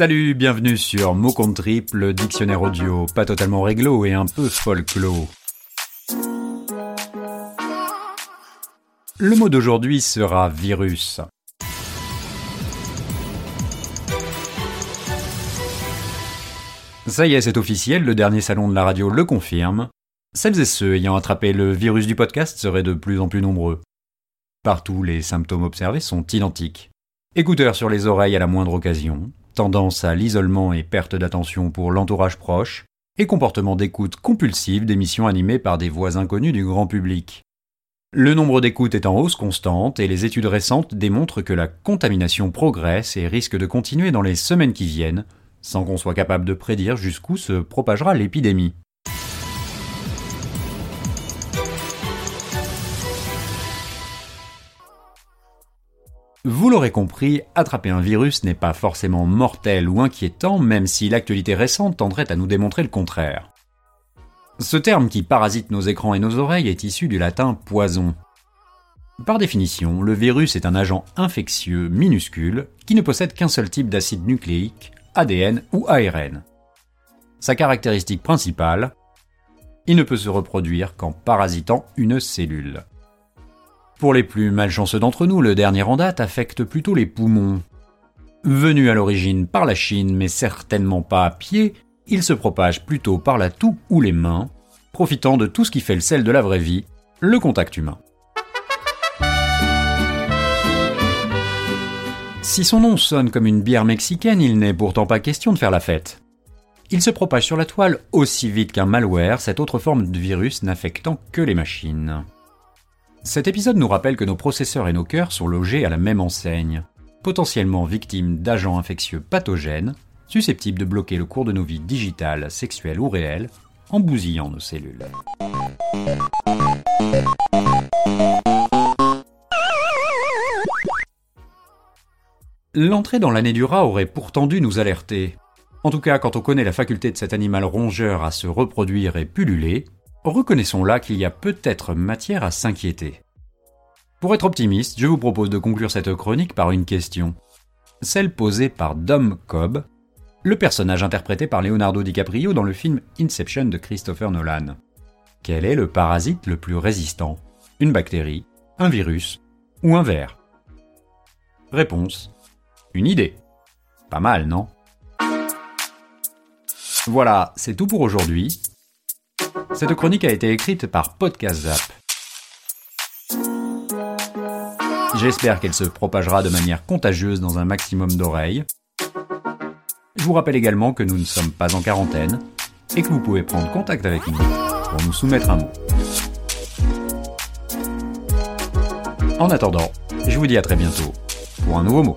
Salut, bienvenue sur Mot contre triple, dictionnaire audio, pas totalement réglo et un peu folklore. Le mot d'aujourd'hui sera virus. Ça y est, c'est officiel, le dernier salon de la radio le confirme. Celles et ceux ayant attrapé le virus du podcast seraient de plus en plus nombreux. Partout, les symptômes observés sont identiques. Écouteurs sur les oreilles à la moindre occasion, tendance à l'isolement et perte d'attention pour l'entourage proche, et comportement d'écoute compulsive d'émissions animées par des voix inconnues du grand public. Le nombre d'écoutes est en hausse constante et les études récentes démontrent que la contamination progresse et risque de continuer dans les semaines qui viennent, sans qu'on soit capable de prédire jusqu'où se propagera l'épidémie. Vous l'aurez compris, attraper un virus n'est pas forcément mortel ou inquiétant, même si l'actualité récente tendrait à nous démontrer le contraire. Ce terme qui parasite nos écrans et nos oreilles est issu du latin poison. Par définition, le virus est un agent infectieux minuscule qui ne possède qu'un seul type d'acide nucléique, ADN ou ARN. Sa caractéristique principale, il ne peut se reproduire qu'en parasitant une cellule. Pour les plus malchanceux d'entre nous, le dernier en date affecte plutôt les poumons. Venu à l'origine par la Chine, mais certainement pas à pied, il se propage plutôt par la toux ou les mains, profitant de tout ce qui fait le sel de la vraie vie, le contact humain. Si son nom sonne comme une bière mexicaine, il n'est pourtant pas question de faire la fête. Il se propage sur la toile aussi vite qu'un malware, cette autre forme de virus n'affectant que les machines. Cet épisode nous rappelle que nos processeurs et nos cœurs sont logés à la même enseigne, potentiellement victimes d'agents infectieux pathogènes, susceptibles de bloquer le cours de nos vies digitales, sexuelles ou réelles, en bousillant nos cellules. L'entrée dans l'année du rat aurait pourtant dû nous alerter. En tout cas, quand on connaît la faculté de cet animal rongeur à se reproduire et pulluler, reconnaissons là qu'il y a peut-être matière à s'inquiéter. Pour être optimiste, je vous propose de conclure cette chronique par une question. Celle posée par Dom Cobb, le personnage interprété par Leonardo DiCaprio dans le film Inception de Christopher Nolan. Quel est le parasite le plus résistant? Une bactérie, un virus ou un ver? Réponse. Une idée. Pas mal, non? Voilà, c'est tout pour aujourd'hui. Cette chronique a été écrite par Podcast Zap. J'espère qu'elle se propagera de manière contagieuse dans un maximum d'oreilles. Je vous rappelle également que nous ne sommes pas en quarantaine et que vous pouvez prendre contact avec nous pour nous soumettre un mot. En attendant, je vous dis à très bientôt pour un nouveau mot.